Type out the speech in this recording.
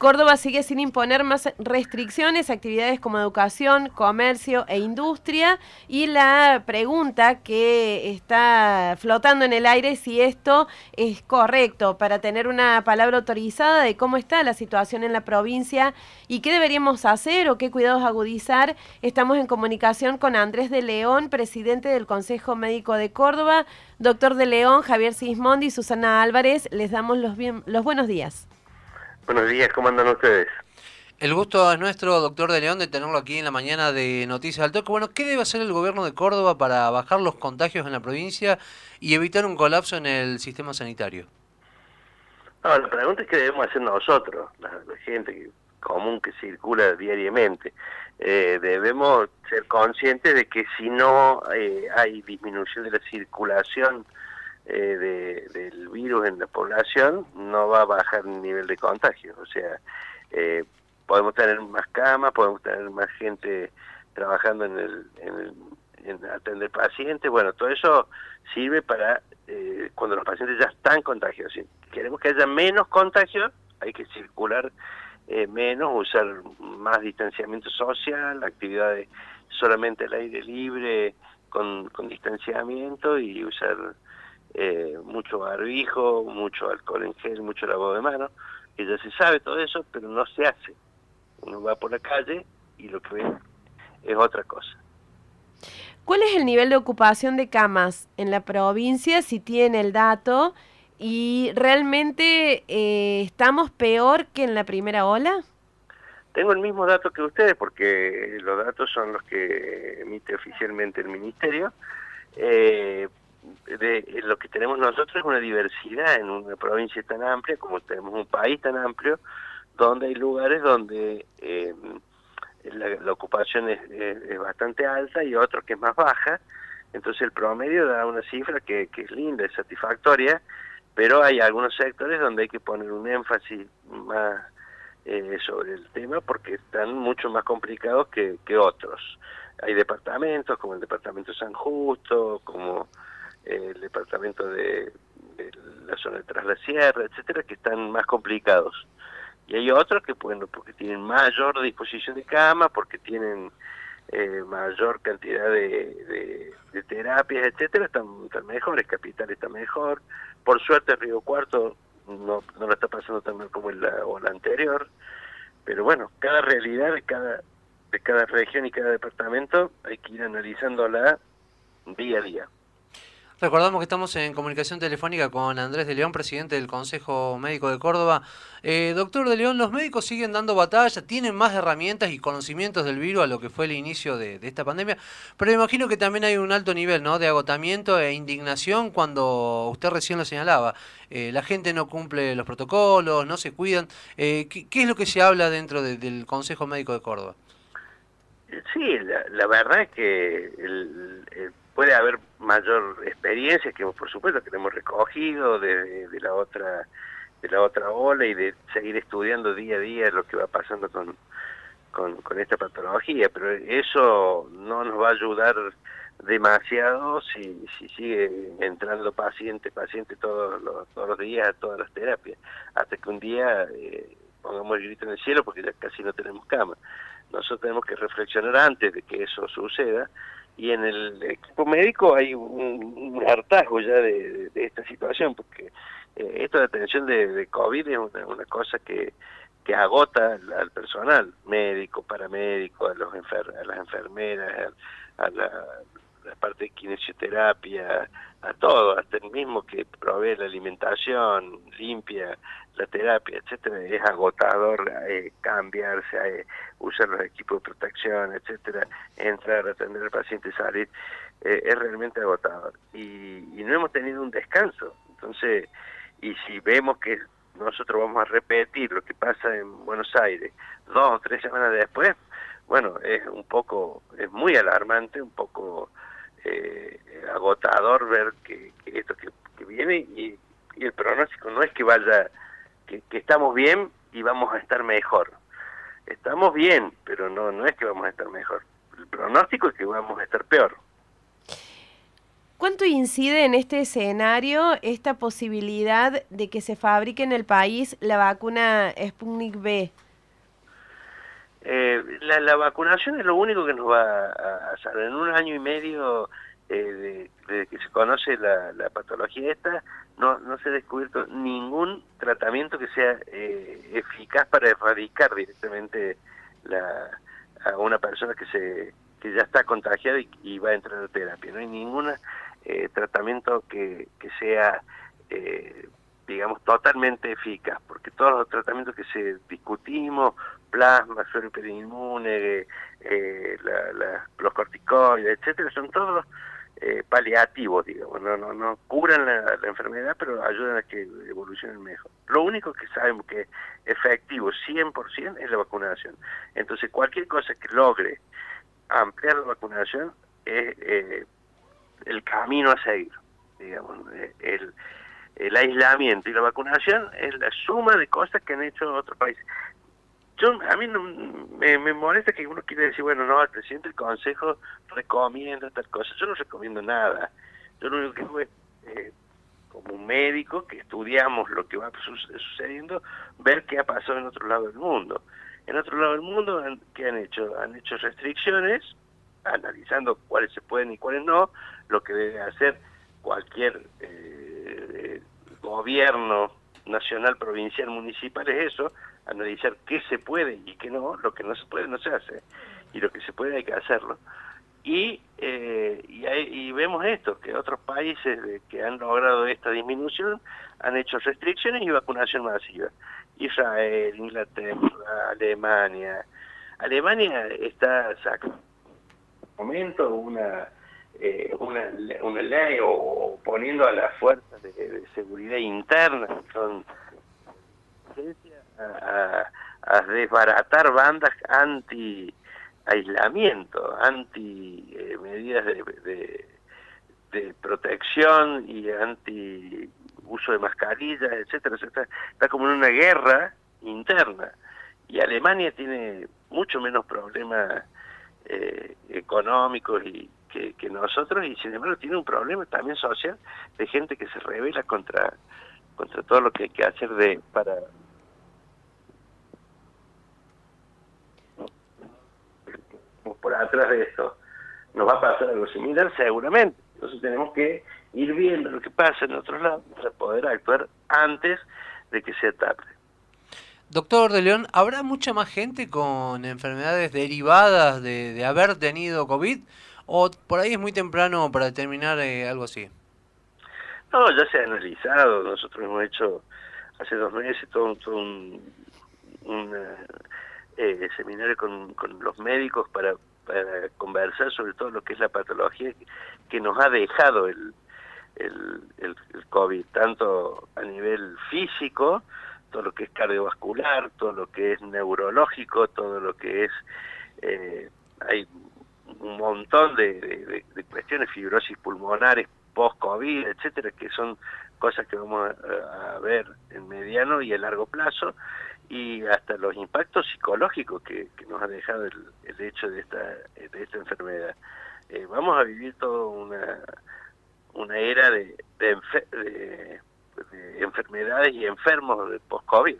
Córdoba sigue sin imponer más restricciones, actividades como educación, comercio e industria. Y la pregunta que está flotando en el aire es si esto es correcto para tener una palabra autorizada de cómo está la situación en la provincia y qué deberíamos hacer o qué cuidados agudizar. Estamos en comunicación con Andrés de León, presidente del Consejo Médico de Córdoba. Doctor de León, Javier Sismondi y Susana Álvarez, les damos los, los buenos días. Buenos días, ¿cómo andan ustedes? El gusto es nuestro, doctor de León, de tenerlo aquí en la mañana de Noticias al Toque. Bueno, ¿qué debe hacer el gobierno de Córdoba para bajar los contagios en la provincia y evitar un colapso en el sistema sanitario? la pregunta es qué debemos hacer nosotros, la, gente común que circula diariamente. Eh, debemos ser conscientes de que si no eh, hay disminución de la circulación eh, del virus en la población, no va a bajar el nivel de contagio. O sea, eh, podemos tener más camas, podemos tener más gente trabajando en, el, en, atender pacientes. Bueno, todo eso sirve para eh, cuando los pacientes ya están contagiados. Si queremos que haya menos contagios, hay que circular menos, usar más distanciamiento social, actividades solamente al aire libre con distanciamiento y usar eh, mucho barbijo, mucho alcohol en gel, mucho lavado de manos, que ya se sabe todo eso, pero no se hace. Uno va por la calle y lo que ve es otra cosa. ¿Cuál es el nivel de ocupación de camas en la provincia, si tiene el dato? ¿Y realmente eh, estamos peor que en la primera ola? Tengo el mismo dato que ustedes porque los datos son los que emite oficialmente el Ministerio, eh, de lo que tenemos nosotros es una diversidad en una provincia tan amplia como tenemos un país tan amplio donde hay lugares donde eh, la, ocupación es, bastante alta y otros que es más baja. Entonces el promedio da una cifra que, es linda, es satisfactoria pero hay algunos sectores donde hay que poner un énfasis más eh, sobre el tema porque están mucho más complicados que, que otros. Hay departamentos como el departamento San Justo como el departamento de, la zona de Tras la Sierra, etcétera, que están más complicados. Y hay otros que, bueno, porque tienen mayor disposición de cama, porque tienen eh, mayor cantidad de, de, terapias, etcétera, están, están, mejores, Capital está mejor. Por suerte Río Cuarto no, no lo está pasando tan mal como en la ola anterior, pero bueno, cada realidad de cada, de cada región y cada departamento hay que ir analizándola día a día. Recordamos que estamos en comunicación telefónica con Andrés de León, presidente del Consejo Médico de Córdoba. Eh, doctor de León, los médicos siguen dando batalla, tienen más herramientas y conocimientos del virus a lo que fue el inicio de, esta pandemia, pero imagino que también hay un alto nivel ¿no? de agotamiento e indignación cuando usted recién lo señalaba. Eh, la gente no cumple los protocolos, no se cuidan. Eh, ¿qué, es lo que se habla dentro del Consejo Médico de Córdoba? Sí, la, verdad es que el puede haber mayor experiencia que por supuesto que hemos recogido de, la otra de la otra ola y de seguir estudiando día a día lo que va pasando con, con, esta patología, pero eso no nos va a ayudar demasiado si, si sigue entrando paciente, paciente todos los, todos los días todas las terapias, hasta que un día eh, pongamos el grito en el cielo porque ya casi no tenemos cama. Nosotros tenemos que reflexionar antes de que eso suceda y en el equipo médico hay un, hartazgo ya de, esta situación, porque eh, esto de atención de, COVID es una, cosa que, que agota al, personal, médico, paramédico, a, los a las enfermeras, a, la, parte de kinesioterapia, a todo, hasta el mismo que provee la alimentación limpia, la terapia, etcétera, es agotador eh, cambiarse, eh, usar los equipos de protección, etcétera, entrar, atender al paciente, salir, eh, es realmente agotador. Y, no hemos tenido un descanso. Entonces, y si vemos que nosotros vamos a repetir lo que pasa en Buenos Aires dos o tres semanas después, bueno, es un poco, es muy alarmante, un poco agotador ver que, esto que, viene y, el pronóstico no es que vaya que, estamos bien y vamos a estar mejor. Estamos bien, pero no, no es que vamos a estar mejor. El pronóstico es que vamos a estar peor. ¿Cuánto incide en este escenario esta posibilidad de que se fabrique en el país la vacuna Sputnik V? Eh, la, vacunación es lo único que nos va a hacer. En un año y medio eh, de, que se conoce la, patología esta, no, no se ha descubierto ningún tratamiento que sea eh, eficaz para erradicar directamente la, a una persona que se que ya está contagiada y, va a entrar a terapia. No hay ningún eh, tratamiento que, que sea digamos, totalmente eficaz, porque todos los tratamientos que se discutimos, plasma, suero hiperinmune, eh, los corticoides, etcétera, son todos eh, paliativos, digamos, no, no, no curan la, enfermedad, pero ayudan a que evolucionen mejor. Lo único que sabemos que es efectivo 100% es la vacunación. Entonces, cualquier cosa que logre ampliar la vacunación es eh, el camino a seguir, digamos, el el aislamiento y la vacunación es la suma de cosas que han hecho otros países. Yo, a mí no, me, molesta que uno quiere decir, bueno, no, el presidente del Consejo recomienda tal cosa. Yo no recomiendo nada. Yo lo único que hago eh, como un médico que estudiamos lo que va sucediendo, ver qué ha pasado en otro lado del mundo. En otro lado del mundo, ¿qué han hecho? Han hecho restricciones, analizando cuáles se pueden y cuáles no, lo que debe hacer cualquier eh, gobierno nacional, provincial, municipal es eso, analizar qué se puede y qué no, lo que no se puede no se hace, y lo que se puede hay que hacerlo. Y, eh, y, vemos esto, que otros países que han logrado esta disminución han hecho restricciones y vacunación masiva. Israel, Inglaterra, Alemania. Alemania está sacando momento una eh, una, una ley o, poniendo a las fuerzas de, seguridad interna, son a, desbaratar bandas anti aislamiento, anti medidas de, de, protección y anti uso de mascarillas, etcétera, etcétera. Está como en una guerra interna. Y Alemania tiene mucho menos problemas eh, económicos y, que, nosotros y sin embargo tiene un problema también social de gente que se revela contra contra todo lo que hay que hacer de para por atrás de esto nos va a pasar algo similar seguramente entonces tenemos que ir viendo lo que pasa en otros lados para poder actuar antes de que sea tarde Doctor de León, ¿habrá mucha más gente con enfermedades derivadas de, de haber tenido COVID? ¿O por ahí es muy temprano para determinar eh, algo así? No, ya se ha analizado. Nosotros hemos hecho hace dos meses todo, un, eh, seminario con, los médicos para, conversar sobre todo lo que es la patología que nos ha dejado el, el, el, COVID, tanto a nivel físico, todo lo que es cardiovascular, todo lo que es neurológico, todo lo que es... Eh, hay un montón de, cuestiones, fibrosis pulmonares post-COVID, etcétera, que son cosas que vamos a, ver en mediano y a largo plazo, y hasta los impactos psicológicos que, nos ha dejado el, hecho de esta, enfermedad. Eh, vamos a vivir toda una, era de, de, de enfermedades y enfermos de post-COVID.